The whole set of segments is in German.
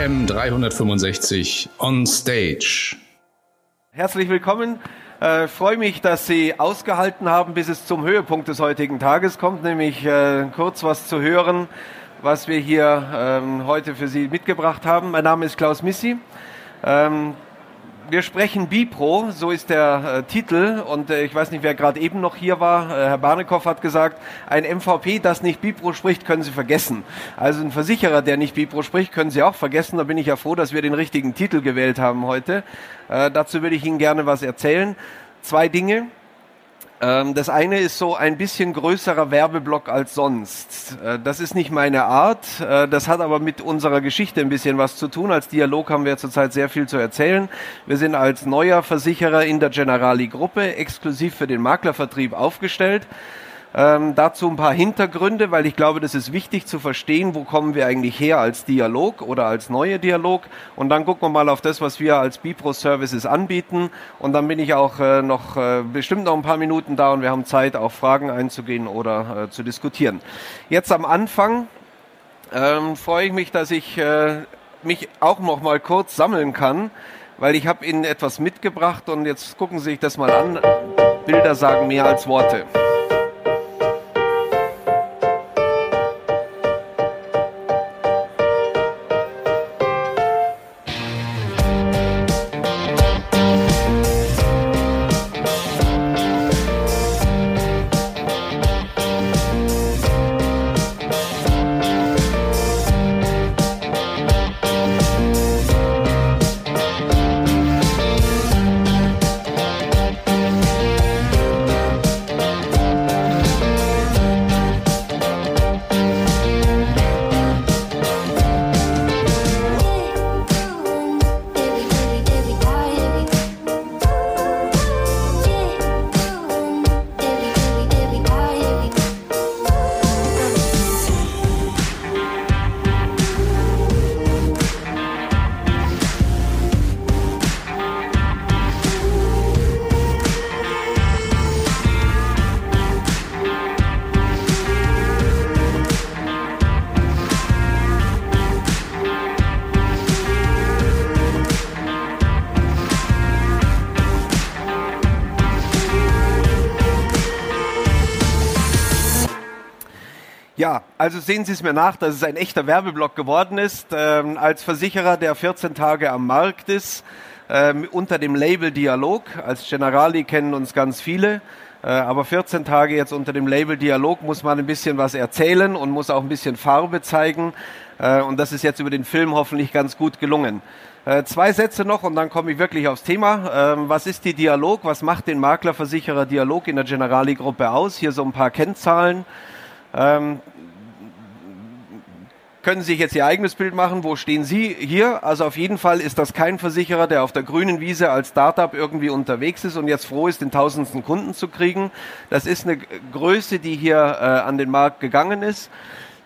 AM 365 on Stage. Herzlich willkommen. Äh, freue mich, dass Sie ausgehalten haben, bis es zum Höhepunkt des heutigen Tages kommt, nämlich äh, kurz was zu hören, was wir hier ähm, heute für Sie mitgebracht haben. Mein Name ist Klaus Missi. Ähm, wir sprechen Bipro, so ist der äh, Titel. Und äh, ich weiß nicht, wer gerade eben noch hier war. Äh, Herr Barnekow hat gesagt, ein MVP, das nicht Bipro spricht, können Sie vergessen. Also ein Versicherer, der nicht Bipro spricht, können Sie auch vergessen. Da bin ich ja froh, dass wir den richtigen Titel gewählt haben heute. Äh, dazu würde ich Ihnen gerne was erzählen. Zwei Dinge. Ähm, das eine ist so ein bisschen größerer Werbeblock als sonst. Äh, das ist nicht meine Art. Äh, das hat aber mit unserer Geschichte ein bisschen was zu tun. Als Dialog haben wir zurzeit sehr viel zu erzählen. Wir sind als neuer Versicherer in der Generali Gruppe exklusiv für den Maklervertrieb aufgestellt. Ähm, dazu ein paar Hintergründe, weil ich glaube, das ist wichtig zu verstehen, wo kommen wir eigentlich her als Dialog oder als neue Dialog. Und dann gucken wir mal auf das, was wir als Bipro Services anbieten. Und dann bin ich auch äh, noch äh, bestimmt noch ein paar Minuten da und wir haben Zeit, auf Fragen einzugehen oder äh, zu diskutieren. Jetzt am Anfang ähm, freue ich mich, dass ich äh, mich auch noch mal kurz sammeln kann, weil ich habe Ihnen etwas mitgebracht und jetzt gucken Sie sich das mal an. Bilder sagen mehr als Worte. Ja, also sehen Sie es mir nach, dass es ein echter Werbeblock geworden ist. Ähm, als Versicherer, der 14 Tage am Markt ist, ähm, unter dem Label Dialog. Als Generali kennen uns ganz viele. Äh, aber 14 Tage jetzt unter dem Label Dialog muss man ein bisschen was erzählen und muss auch ein bisschen Farbe zeigen. Äh, und das ist jetzt über den Film hoffentlich ganz gut gelungen. Äh, zwei Sätze noch und dann komme ich wirklich aufs Thema. Ähm, was ist die Dialog? Was macht den Maklerversicherer Dialog in der Generali-Gruppe aus? Hier so ein paar Kennzahlen. Ähm, können Sie sich jetzt Ihr eigenes Bild machen. Wo stehen Sie hier? Also auf jeden Fall ist das kein Versicherer, der auf der grünen Wiese als Startup irgendwie unterwegs ist und jetzt froh ist, den tausendsten Kunden zu kriegen. Das ist eine Größe, die hier äh, an den Markt gegangen ist.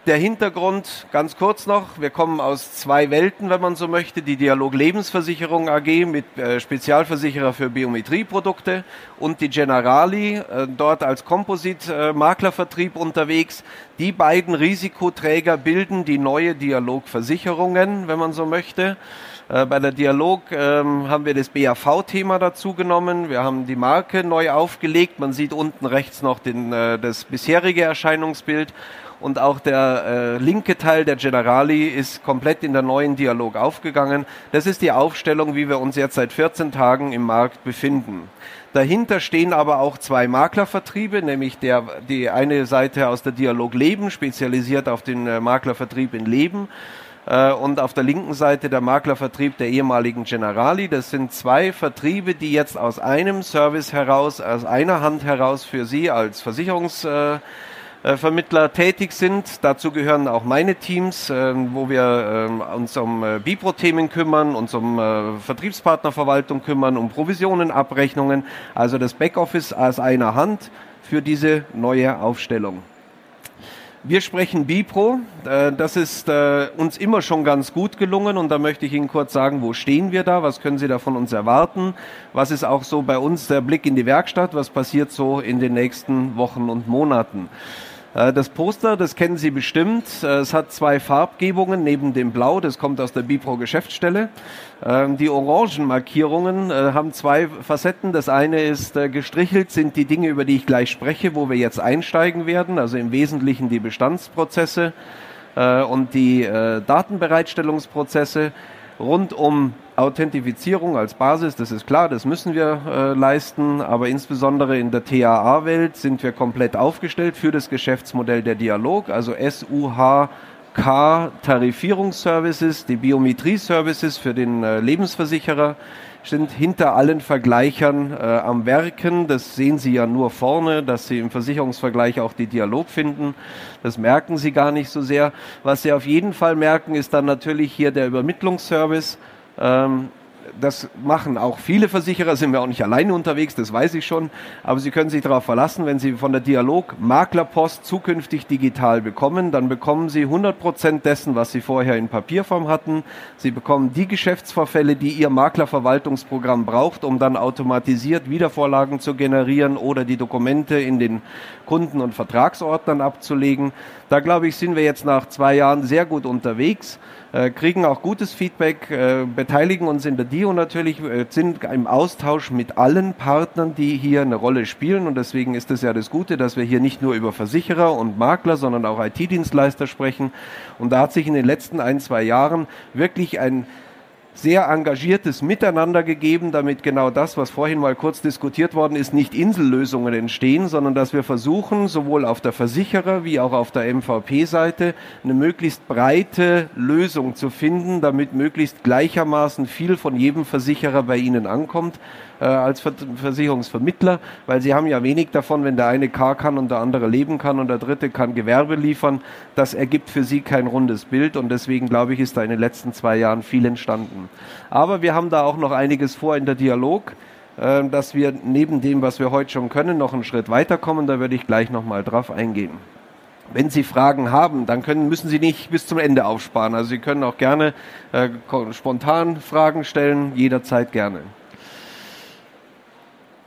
Der Hintergrund, ganz kurz noch, wir kommen aus zwei Welten, wenn man so möchte. Die Dialog Lebensversicherung AG mit äh, Spezialversicherer für Biometrieprodukte und die Generali, äh, dort als Komposit-Maklervertrieb äh, unterwegs. Die beiden Risikoträger bilden die neue Dialogversicherungen, wenn man so möchte. Bei der Dialog ähm, haben wir das BAV-Thema dazu genommen. Wir haben die Marke neu aufgelegt. Man sieht unten rechts noch den, äh, das bisherige Erscheinungsbild und auch der äh, linke Teil der Generali ist komplett in der neuen Dialog aufgegangen. Das ist die Aufstellung, wie wir uns jetzt seit 14 Tagen im Markt befinden. Dahinter stehen aber auch zwei Maklervertriebe, nämlich der, die eine Seite aus der Dialog Leben, spezialisiert auf den äh, Maklervertrieb in Leben äh, und auf der linken Seite der Maklervertrieb der ehemaligen Generali. Das sind zwei Vertriebe, die jetzt aus einem Service heraus, aus einer Hand heraus für Sie als Versicherungs äh, Vermittler tätig sind. Dazu gehören auch meine Teams, äh, wo wir äh, uns um äh, Bipro-Themen kümmern, uns um äh, Vertriebspartnerverwaltung kümmern, um Provisionen, Abrechnungen, also das Backoffice aus einer Hand für diese neue Aufstellung. Wir sprechen Bipro. Äh, das ist uns immer schon ganz gut gelungen und da möchte ich Ihnen kurz sagen, wo stehen wir da? Was können Sie da von uns erwarten? Was ist auch so bei uns der Blick in die Werkstatt? Was passiert so in den nächsten Wochen und Monaten? Äh, das Poster, das kennen Sie bestimmt. Äh, es hat zwei Farbgebungen neben dem Blau, das kommt aus der Bipro Geschäftsstelle. Ähm, die orangen Markierungen äh, haben zwei Facetten. Das eine ist gestrichelt, sind die Dinge, über die ich gleich spreche, wo wir jetzt einsteigen werden, also im Wesentlichen die Bestandsprozesse und die Datenbereitstellungsprozesse rund um Authentifizierung als Basis, das ist klar, das müssen wir äh, leisten, aber insbesondere in der TAA-Welt sind wir komplett aufgestellt für das Geschäftsmodell der Dialog, also SUHK Tarifierungsservices, die Biometrie-Services für den äh, Lebensversicherer sind hinter allen Vergleichern äh, am Werken. Das sehen Sie ja nur vorne, dass Sie im Versicherungsvergleich auch die Dialog finden. Das merken Sie gar nicht so sehr. Was Sie auf jeden Fall merken, ist dann natürlich hier der Übermittlungsservice. Ähm, das machen auch viele Versicherer, sind wir auch nicht alleine unterwegs, das weiß ich schon. Aber Sie können sich darauf verlassen, wenn Sie von der Dialog Maklerpost zukünftig digital bekommen, dann bekommen Sie 100 Prozent dessen, was Sie vorher in Papierform hatten. Sie bekommen die Geschäftsvorfälle, die Ihr Maklerverwaltungsprogramm braucht, um dann automatisiert Wiedervorlagen zu generieren oder die Dokumente in den Kunden- und Vertragsordnern abzulegen. Da glaube ich, sind wir jetzt nach zwei Jahren sehr gut unterwegs. Äh, kriegen auch gutes Feedback, äh, beteiligen uns in der DIO natürlich, äh, sind im Austausch mit allen Partnern, die hier eine Rolle spielen. Und deswegen ist es ja das Gute, dass wir hier nicht nur über Versicherer und Makler, sondern auch IT-Dienstleister sprechen. Und da hat sich in den letzten ein, zwei Jahren wirklich ein sehr engagiertes Miteinander gegeben, damit genau das, was vorhin mal kurz diskutiert worden ist, nicht Insellösungen entstehen, sondern dass wir versuchen, sowohl auf der Versicherer wie auch auf der MVP-Seite eine möglichst breite Lösung zu finden, damit möglichst gleichermaßen viel von jedem Versicherer bei Ihnen ankommt äh, als Versicherungsvermittler, weil sie haben ja wenig davon, wenn der eine Car kann und der andere leben kann und der dritte kann Gewerbe liefern. Das ergibt für sie kein rundes Bild und deswegen glaube ich, ist da in den letzten zwei Jahren viel entstanden. Aber wir haben da auch noch einiges vor in der Dialog äh, dass wir neben dem, was wir heute schon können, noch einen Schritt weiterkommen. Da würde ich gleich nochmal drauf eingehen. Wenn Sie Fragen haben, dann können, müssen Sie nicht bis zum Ende aufsparen. Also Sie können auch gerne äh, spontan Fragen stellen, jederzeit gerne.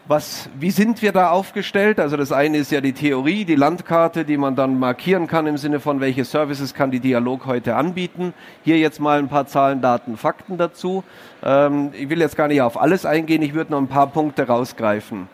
Was, wie sind wir da aufgestellt? Also das eine ist ja die Theorie, die Landkarte, die man dann markieren kann im Sinne von, welche Services kann die Dialog heute anbieten. Hier jetzt mal ein paar Zahlen, Daten, Fakten dazu. Ähm, ich will jetzt gar nicht auf alles eingehen, ich würde noch ein paar Punkte rausgreifen.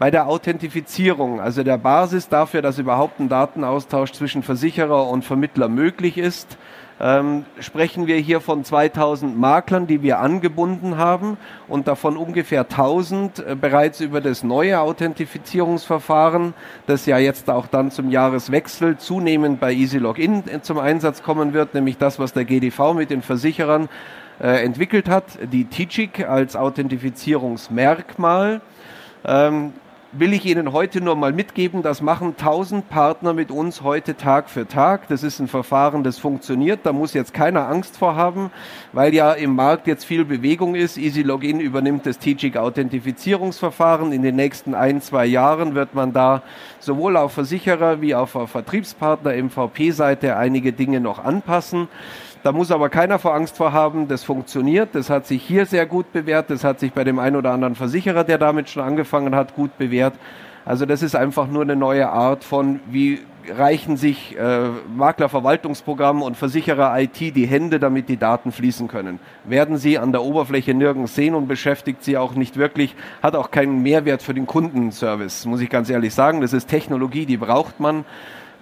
Bei der Authentifizierung, also der Basis dafür, dass überhaupt ein Datenaustausch zwischen Versicherer und Vermittler möglich ist, ähm, sprechen wir hier von 2000 Maklern, die wir angebunden haben und davon ungefähr 1000 äh, bereits über das neue Authentifizierungsverfahren, das ja jetzt auch dann zum Jahreswechsel zunehmend bei Easy Login äh, zum Einsatz kommen wird, nämlich das, was der GDV mit den Versicherern äh, entwickelt hat, die TICIC als Authentifizierungsmerkmal. Ähm, will ich Ihnen heute nur mal mitgeben, das machen 1000 Partner mit uns heute Tag für Tag. Das ist ein Verfahren, das funktioniert. Da muss jetzt keiner Angst vor haben, weil ja im Markt jetzt viel Bewegung ist. Easy Login übernimmt das TGIC Authentifizierungsverfahren. In den nächsten ein, zwei Jahren wird man da sowohl auf Versicherer wie auf Vertriebspartner MVP-Seite einige Dinge noch anpassen. Da muss aber keiner vor Angst vor haben, das funktioniert. Das hat sich hier sehr gut bewährt. Das hat sich bei dem einen oder anderen Versicherer, der damit schon angefangen hat, gut bewährt. Also das ist einfach nur eine neue Art von, wie reichen sich äh, Maklerverwaltungsprogramm und Versicherer IT die Hände, damit die Daten fließen können. Werden sie an der Oberfläche nirgends sehen und beschäftigt sie auch nicht wirklich, hat auch keinen Mehrwert für den Kundenservice, muss ich ganz ehrlich sagen. Das ist Technologie, die braucht man.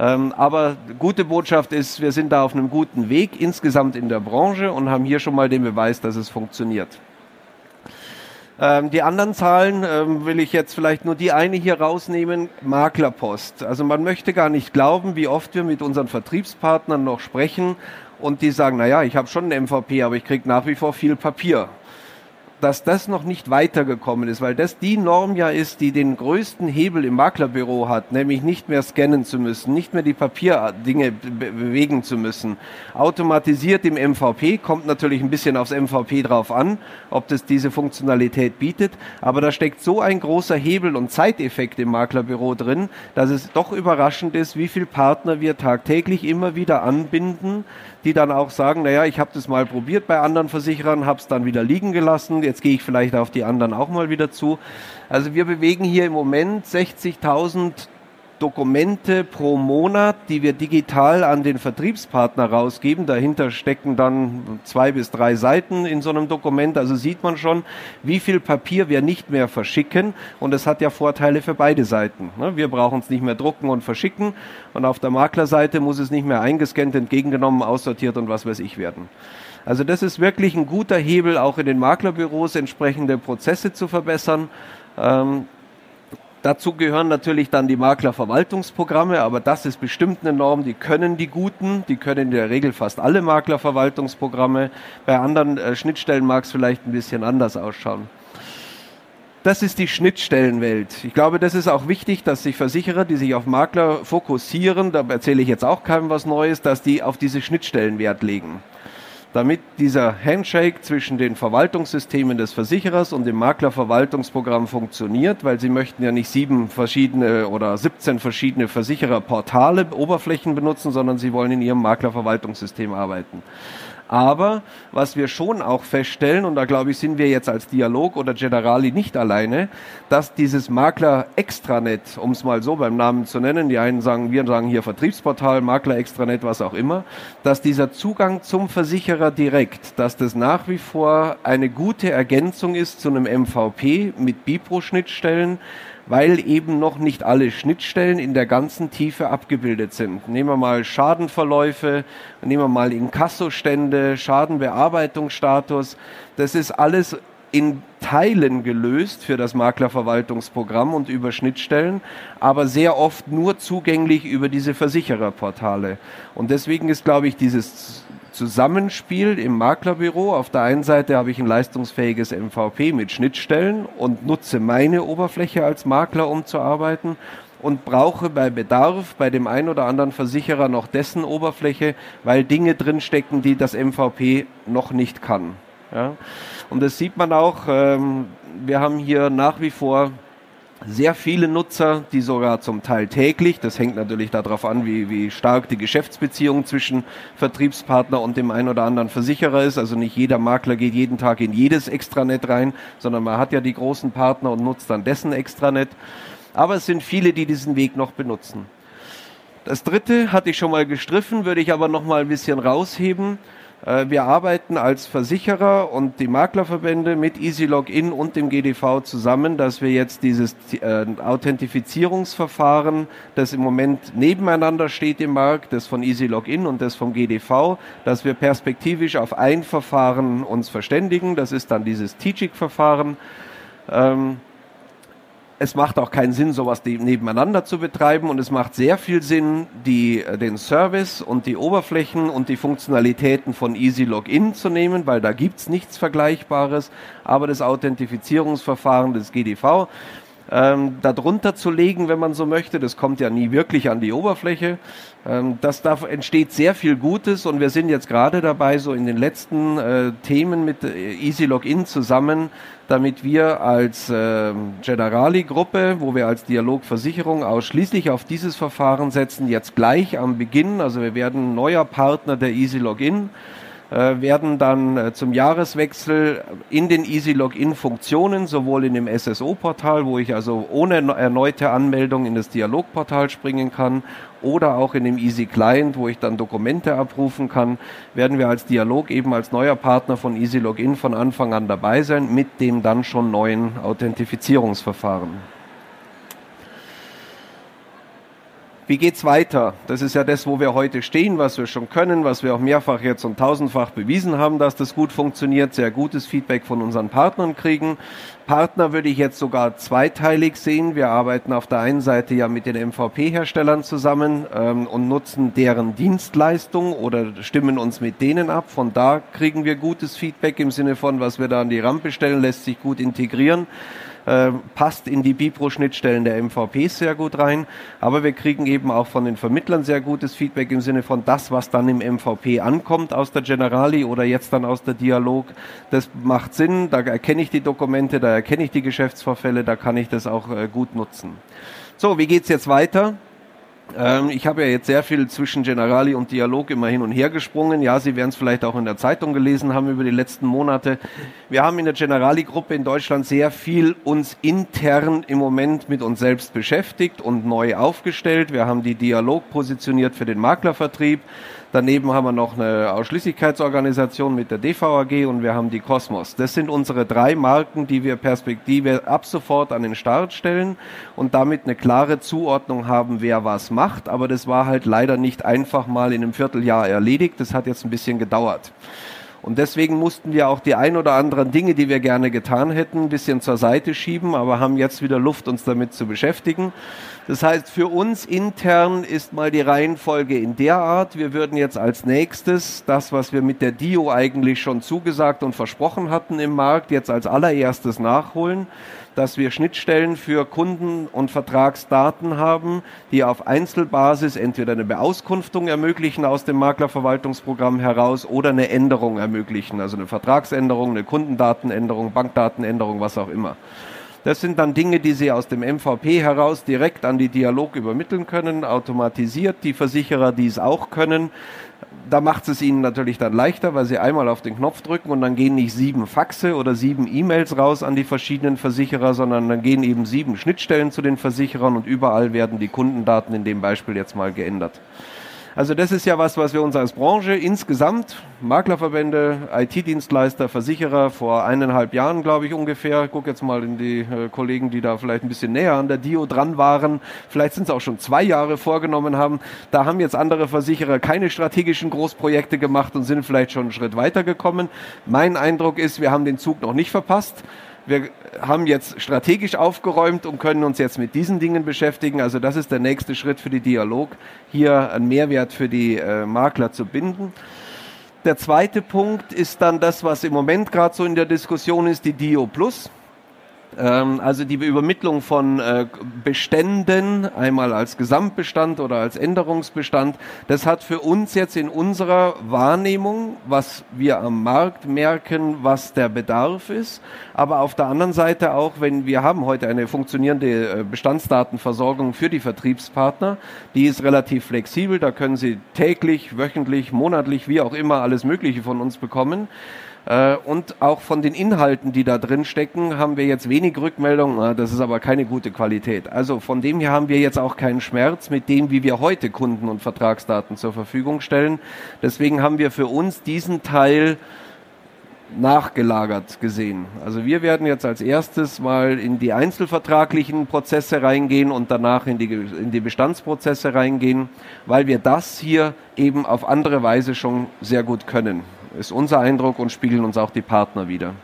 Ähm, aber gute Botschaft ist, wir sind da auf einem guten Weg insgesamt in der Branche und haben hier schon mal den Beweis, dass es funktioniert. Ähm, die anderen Zahlen ähm, will ich jetzt vielleicht nur die eine hier rausnehmen, Maklerpost. Also man möchte gar nicht glauben, wie oft wir mit unseren Vertriebspartnern noch sprechen und die sagen, naja, ich habe schon ein MVP, aber ich kriege nach wie vor viel Papier dass das noch nicht weitergekommen ist, weil das die Norm ja ist, die den größten Hebel im Maklerbüro hat, nämlich nicht mehr scannen zu müssen, nicht mehr die Papierdinge be bewegen zu müssen. Automatisiert im MVP kommt natürlich ein bisschen aufs MVP drauf an, ob das diese Funktionalität bietet, aber da steckt so ein großer Hebel und Zeiteffekt im Maklerbüro drin, dass es doch überraschend ist, wie viele Partner wir tagtäglich immer wieder anbinden, die dann auch sagen, naja, ich habe das mal probiert bei anderen Versicherern, habe es dann wieder liegen gelassen, jetzt gehe ich vielleicht auf die anderen auch mal wieder zu. Also wir bewegen hier im Moment 60.000 Dokumente pro Monat, die wir digital an den Vertriebspartner rausgeben. Dahinter stecken dann zwei bis drei Seiten in so einem Dokument. Also sieht man schon, wie viel Papier wir nicht mehr verschicken. Und es hat ja Vorteile für beide Seiten. Ne? Wir brauchen es nicht mehr drucken und verschicken. Und auf der Maklerseite muss es nicht mehr eingescannt, entgegengenommen, aussortiert und was weiß ich werden. Also das ist wirklich ein guter Hebel, auch in den Maklerbüros entsprechende Prozesse zu verbessern. Ähm, Dazu gehören natürlich dann die Maklerverwaltungsprogramme, aber das ist bestimmt eine Norm, die können die Guten, die können in der Regel fast alle Maklerverwaltungsprogramme. Bei anderen äh, Schnittstellen mag es vielleicht ein bisschen anders ausschauen. Das ist die Schnittstellenwelt. Ich glaube, das ist auch wichtig, dass sich Versicherer, die sich auf Makler fokussieren, da erzähle ich jetzt auch keinem was Neues, dass die auf diese Schnittstellen Wert legen damit dieser Handshake zwischen den Verwaltungssystemen des Versicherers und dem Maklerverwaltungsprogramm funktioniert, weil sie möchten ja nicht sieben verschiedene oder 17 verschiedene Versichererportale, Oberflächen benutzen, sondern sie wollen in ihrem Maklerverwaltungssystem arbeiten. Aber was wir schon auch feststellen, und da glaube ich, sind wir jetzt als Dialog oder Generali nicht alleine, dass dieses Makler-Extranet, um es mal so beim Namen zu nennen, die einen sagen, wir sagen hier Vertriebsportal, Makler-Extranet, was auch immer, dass dieser Zugang zum Versicherer direkt, dass das nach wie vor eine gute Ergänzung ist zu einem MVP mit Bipro-Schnittstellen, weil eben noch nicht alle Schnittstellen in der ganzen Tiefe abgebildet sind. Nehmen wir mal Schadenverläufe, nehmen wir mal Inkassostände, Schadenbearbeitungsstatus. Das ist alles in Teilen gelöst für das Maklerverwaltungsprogramm und über Schnittstellen, aber sehr oft nur zugänglich über diese Versichererportale. Und deswegen ist, glaube ich, dieses Zusammenspiel im Maklerbüro. Auf der einen Seite habe ich ein leistungsfähiges MVP mit Schnittstellen und nutze meine Oberfläche als Makler, um zu arbeiten und brauche bei Bedarf bei dem einen oder anderen Versicherer noch dessen Oberfläche, weil Dinge drinstecken, die das MVP noch nicht kann. Ja? Und das sieht man auch. Ähm, wir haben hier nach wie vor sehr viele Nutzer, die sogar zum Teil täglich, das hängt natürlich darauf an, wie, wie stark die Geschäftsbeziehung zwischen Vertriebspartner und dem einen oder anderen Versicherer ist. Also nicht jeder Makler geht jeden Tag in jedes Extranet rein, sondern man hat ja die großen Partner und nutzt dann dessen Extranet. Aber es sind viele, die diesen Weg noch benutzen. Das dritte hatte ich schon mal gestriffen, würde ich aber noch mal ein bisschen rausheben. Äh, wir arbeiten als Versicherer und die Maklerverbände mit Easy Login und dem GDV zusammen, dass wir jetzt dieses äh, Authentifizierungsverfahren, das im Moment nebeneinander steht im Markt, das von Easy Login und das vom GDV, dass wir perspektivisch auf ein Verfahren uns verständigen. Das ist dann dieses TIGIC-Verfahren. Ähm, es macht auch keinen Sinn, sowas nebeneinander zu betreiben und es macht sehr viel Sinn, die, äh, den Service und die Oberflächen und die Funktionalitäten von Easy Login zu nehmen, weil da gibt's nichts Vergleichbares, aber das Authentifizierungsverfahren des GDV ähm, darunter zu legen, wenn man so möchte. Das kommt ja nie wirklich an die Oberfläche. Ähm, das da entsteht sehr viel Gutes und wir sind jetzt gerade dabei, so in den letzten äh, Themen mit äh, Easy Login zusammen damit wir als äh, Generali-Gruppe, wo wir als Dialogversicherung ausschließlich auf dieses Verfahren setzen, jetzt gleich am Beginn, also wir werden neuer Partner der Easy Login, werden dann äh, zum Jahreswechsel in den Easy Login Funktionen, sowohl in dem SSO-Portal, wo ich also ohne erneute Anmeldung in das Dialogportal springen kann, oder auch in dem Easy Client, wo ich dann Dokumente abrufen kann, werden wir als Dialog eben als neuer Partner von Easy Login von Anfang an dabei sein mit dem dann schon neuen Authentifizierungsverfahren. Wie geht's weiter? Das ist ja das, wo wir heute stehen, was wir schon können, was wir auch mehrfach jetzt und tausendfach bewiesen haben, dass das gut funktioniert, sehr gutes Feedback von unseren Partnern kriegen. Partner würde ich jetzt sogar zweiteilig sehen. Wir arbeiten auf der einen Seite ja mit den MVP-Herstellern zusammen ähm, und nutzen deren Dienstleistung oder stimmen uns mit denen ab. Von da kriegen wir gutes Feedback im Sinne von, was wir da an die Rampe stellen, lässt sich gut integrieren. Äh, passt in die Bipro-Schnittstellen der MVP sehr gut rein. Aber wir kriegen eben auch von den Vermittlern sehr gutes Feedback im Sinne von das, was dann im MVP ankommt aus der Generali oder jetzt dann aus der Dialog. Das macht Sinn, da erkenne ich die Dokumente, da erkenne ich die Geschäftsvorfälle, da kann ich das auch äh, gut nutzen. So, wie geht's jetzt weiter? Ähm, ich habe ja jetzt sehr viel zwischen Generali und Dialog immer hin und her gesprungen. Ja, Sie werden es vielleicht auch in der Zeitung gelesen haben über die letzten Monate. Wir haben in der Generali-Gruppe in Deutschland sehr viel uns intern im Moment mit uns selbst beschäftigt und neu aufgestellt. Wir haben die Dialog positioniert für den Maklervertrieb. Daneben haben wir noch eine Ausschließlichkeitsorganisation mit der DVAG und wir haben die Cosmos. Das sind unsere drei Marken, die wir Perspektive ab sofort an den Start stellen und damit eine klare Zuordnung haben, wer was macht. Aber das war halt leider nicht einfach mal in einem Vierteljahr erledigt. Das hat jetzt ein bisschen gedauert. Und deswegen mussten wir auch die ein oder anderen Dinge, die wir gerne getan hätten, ein bisschen zur Seite schieben, aber haben jetzt wieder Luft, uns damit zu beschäftigen. Das heißt, für uns intern ist mal die Reihenfolge in der Art. Wir würden jetzt als nächstes das, was wir mit der Dio eigentlich schon zugesagt und versprochen hatten im Markt, jetzt als allererstes nachholen dass wir Schnittstellen für Kunden- und Vertragsdaten haben, die auf Einzelbasis entweder eine Beauskunftung ermöglichen aus dem Maklerverwaltungsprogramm heraus oder eine Änderung ermöglichen, also eine Vertragsänderung, eine Kundendatenänderung, Bankdatenänderung, was auch immer. Das sind dann Dinge, die Sie aus dem MVP heraus direkt an die Dialog übermitteln können, automatisiert. Die Versicherer, die es auch können, da macht es ihnen natürlich dann leichter, weil sie einmal auf den Knopf drücken und dann gehen nicht sieben Faxe oder sieben E-Mails raus an die verschiedenen Versicherer, sondern dann gehen eben sieben Schnittstellen zu den Versicherern und überall werden die Kundendaten in dem Beispiel jetzt mal geändert. Also das ist ja was, was wir uns als Branche insgesamt, Maklerverbände, IT-Dienstleister, Versicherer vor eineinhalb Jahren, glaube ich ungefähr, ich gucke jetzt mal in die äh, Kollegen, die da vielleicht ein bisschen näher an der Dio dran waren, vielleicht sind es auch schon zwei Jahre vorgenommen haben. Da haben jetzt andere Versicherer keine strategischen Großprojekte gemacht und sind vielleicht schon einen Schritt weiter gekommen. Mein Eindruck ist, wir haben den Zug noch nicht verpasst. Wir haben jetzt strategisch aufgeräumt und können uns jetzt mit diesen Dingen beschäftigen. Also das ist der nächste Schritt für die Dialog, hier einen Mehrwert für die äh, Makler zu binden. Der zweite Punkt ist dann das, was im Moment gerade so in der Diskussion ist, die Dio Plus. Ähm, also die Übermittlung von äh, Beständen, einmal als Gesamtbestand oder als Änderungsbestand, das hat für uns jetzt in unserer Wahrnehmung, was wir am Markt merken, was der Bedarf ist, aber auf der anderen Seite auch, wenn wir haben heute eine funktionierende äh, Bestandsdatenversorgung für die Vertriebspartner, die ist relativ flexibel, da können sie täglich, wöchentlich, monatlich, wie auch immer alles Mögliche von uns bekommen. Äh, und auch von den Inhalten, die da drin stecken, haben wir jetzt wenig Rückmeldungen. Das ist aber keine gute Qualität. Also von dem her haben wir jetzt auch keinen Schmerz mit dem, wie wir heute Kunden- und Vertragsdaten zur Verfügung stellen. Deswegen haben wir für uns diesen Teil nachgelagert gesehen. Also wir werden jetzt als erstes mal in die einzelvertraglichen Prozesse reingehen und danach in die, in die Bestandsprozesse reingehen, weil wir das hier eben auf andere Weise schon sehr gut können ist unser Eindruck und spiegeln uns auch die Partner wieder.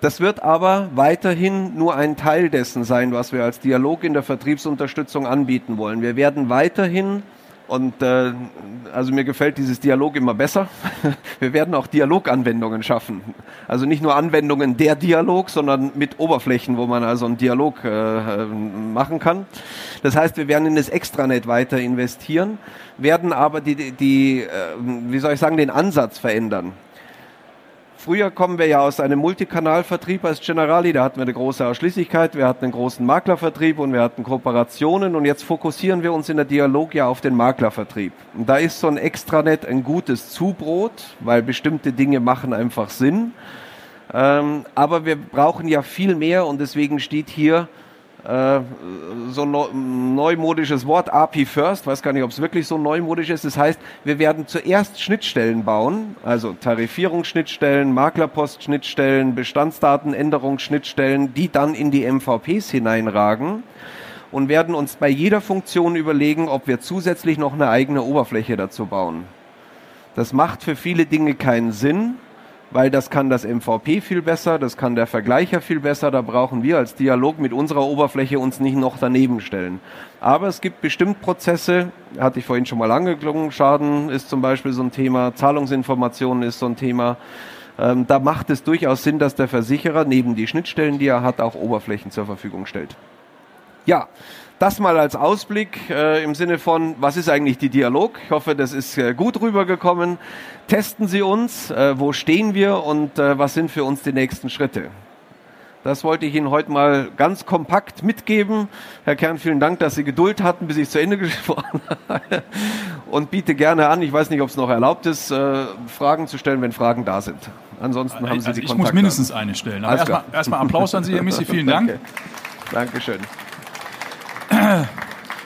Das wird aber weiterhin nur ein Teil dessen sein, was wir als Dialog in der Vertriebsunterstützung anbieten wollen. Wir werden weiterhin und äh, also mir gefällt dieses Dialog immer besser. Wir werden auch Dialoganwendungen schaffen. Also nicht nur Anwendungen der Dialog, sondern mit Oberflächen, wo man also einen Dialog äh, machen kann. Das heißt, wir werden in das Extranet weiter investieren, werden aber die, die, die äh, wie soll ich sagen, den Ansatz verändern. Früher kommen wir ja aus einem Multikanalvertrieb als Generali, da hatten wir eine große Ausschließlichkeit, wir hatten einen großen Maklervertrieb und wir hatten Kooperationen und jetzt fokussieren wir uns in der Dialog ja auf den Maklervertrieb. Und da ist so ein Extranet ein gutes Zubrot, weil bestimmte Dinge machen einfach Sinn. Ähm, aber wir brauchen ja viel mehr und deswegen steht hier äh, so ein neumodisches Wort, API First, weiß gar nicht, ob es wirklich so neumodisch ist. Das heißt, wir werden zuerst Schnittstellen bauen, also Tarifierungsschnittstellen, Maklerpost-Schnittstellen, Bestandsdatenänderungsschnittstellen, die dann in die MVPs hineinragen und werden uns bei jeder Funktion überlegen, ob wir zusätzlich noch eine eigene Oberfläche dazu bauen. Das macht für viele Dinge keinen Sinn, weil das kann das MVP viel besser, das kann der Vergleicher viel besser, da brauchen wir als Dialog mit unserer Oberfläche uns nicht noch daneben stellen. Aber es gibt bestimmt Prozesse, hatte ich vorhin schon mal angeklungen, Schaden ist zum Beispiel so ein Thema, Zahlungsinformationen ist so ein Thema. Ähm, da macht es durchaus Sinn, dass der Versicherer neben die Schnittstellen, die er hat, auch Oberflächen zur Verfügung stellt. Ja, das mal als Ausblick äh, im Sinne von, was ist eigentlich die Dialog? Ich hoffe, das ist äh, gut rübergekommen. Testen Sie uns, äh, wo stehen wir und äh, was sind für uns die nächsten Schritte? Das wollte ich Ihnen heute mal ganz kompakt mitgeben. Herr Kern, vielen Dank, dass Sie Geduld hatten, bis ich zu Ende gesprochen habe. Und biete gerne an, ich weiß nicht, ob es noch erlaubt ist, äh, Fragen zu stellen, wenn Fragen da sind. Ansonsten haben Sie also die ich Kontakte. muss mindestens eine stellen. Aber erstmal erstmal Applaus an Sie, Herr Missi, vielen Dank. Danke. Dankeschön.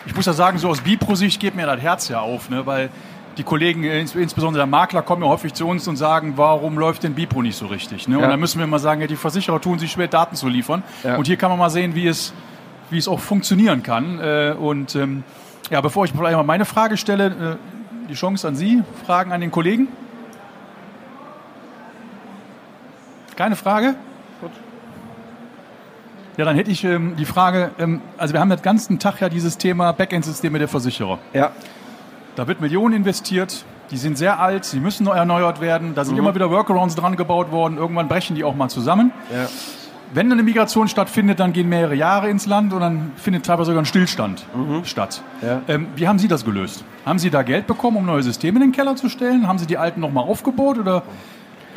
Ich muss ja sagen, so aus Bipro-Sicht geht mir das Herz ja auf, ne? weil die Kollegen, ins- insbesondere der Makler, kommen ja häufig zu uns und sagen, warum läuft denn Bipro nicht so richtig? Ne? Und Ja. dann müssen wir mal sagen, ja, die Versicherer tun sich schwer, Daten zu liefern. Ja. Und hier kann man mal sehen, wie es, wie es auch funktionieren kann. Äh, Und ähm, ja, bevor ich vielleicht mal meine Frage stelle, äh, die Chance an Sie, Fragen an den Kollegen? Keine Frage? Ja, dann hätte ich ähm, die Frage, ähm, also wir haben den ganzen Tag ja dieses Thema Backend-Systeme der Versicherer. Ja, Da wird Millionen investiert, die sind sehr alt, sie müssen neu erneuert werden, da sind immer wieder Workarounds dran gebaut worden, irgendwann brechen die auch mal zusammen. ja. Wenn eine Migration stattfindet, dann gehen mehrere Jahre ins Land und dann findet teilweise sogar ein Stillstand statt. Ja. Ähm, wie haben Sie das gelöst? Haben Sie da Geld bekommen, um neue Systeme in den Keller zu stellen? Haben Sie die alten nochmal aufgebaut oder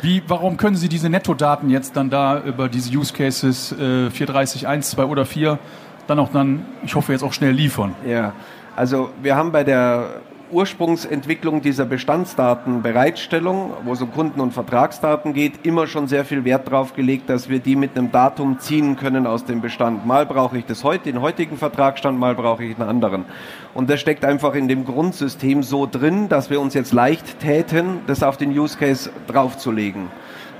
wie, warum können Sie diese Nettodaten jetzt dann da über diese Use Cases äh, 430, 1, 2 oder 4 dann auch dann, ich hoffe jetzt auch schnell liefern? Ja, also wir haben bei der Ursprungsentwicklung dieser Bestandsdatenbereitstellung, wo es um Kunden- und Vertragsdaten geht, immer schon sehr viel Wert darauf gelegt, dass wir die mit einem Datum ziehen können aus dem Bestand. Mal brauche ich das heute, den heutigen Vertragsstand, mal brauche ich einen anderen. Und das steckt einfach in dem Grundsystem so drin, dass wir uns jetzt leicht täten, das auf den Use Case draufzulegen.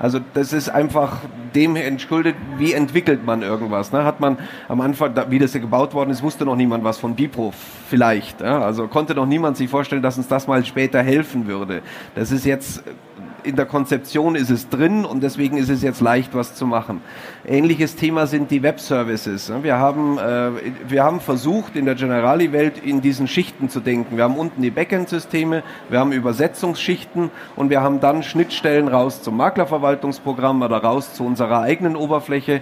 Also das ist einfach dem entschuldet, wie entwickelt man irgendwas. Ne? Hat man am Anfang, wie das hier gebaut worden ist, wusste noch niemand was von Bipro vielleicht. Ja? Also konnte noch niemand sich vorstellen, dass uns das mal später helfen würde. Das ist jetzt in der Konzeption ist es drin und deswegen ist es jetzt leicht, was zu machen. Ähnliches Thema sind die Web-Services. ne? Wir haben, äh, wir haben versucht, in der Generali-Welt in diesen Schichten zu denken. Wir haben unten die Backend-Systeme, wir haben Übersetzungsschichten und wir haben dann Schnittstellen raus zum Maklerverwaltungsprogramm oder raus zu unserer eigenen Oberfläche.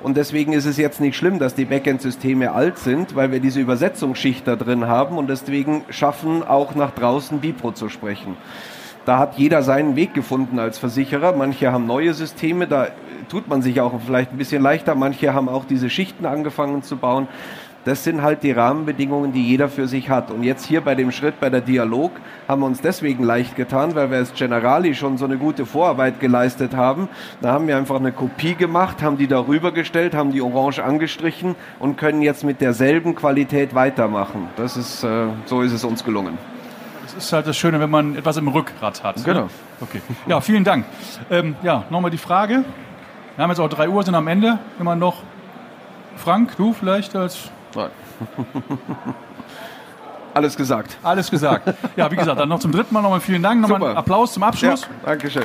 Und deswegen ist es jetzt nicht schlimm, dass die Backend-Systeme alt sind, weil wir diese Übersetzungsschicht da drin haben und deswegen schaffen, auch nach draußen Bipro zu sprechen. Da hat jeder seinen Weg gefunden als Versicherer. Manche haben neue Systeme, da tut man sich auch vielleicht ein bisschen leichter. Manche haben auch diese Schichten angefangen zu bauen. Das sind halt die Rahmenbedingungen, die jeder für sich hat. Und jetzt hier bei dem Schritt bei der Dialog haben wir uns deswegen leicht getan, weil wir als Generali schon so eine gute Vorarbeit geleistet haben. Da haben wir einfach eine Kopie gemacht, haben die darüber gestellt, haben die orange angestrichen und können jetzt mit derselben Qualität weitermachen. Das ist, äh, so ist es uns gelungen. Das ist halt das Schöne, wenn man etwas im Rückgrat hat. Genau. Ne? Okay. Ja, vielen Dank. Ähm, ja, nochmal die Frage. Wir haben jetzt auch drei Uhr, sind am Ende. Immer noch Frank, du vielleicht als Nein. Alles gesagt. alles gesagt. Ja, wie gesagt, dann noch zum dritten Mal nochmal vielen Dank. Nochmal einen Applaus zum Ja, Abschluss. Dankeschön.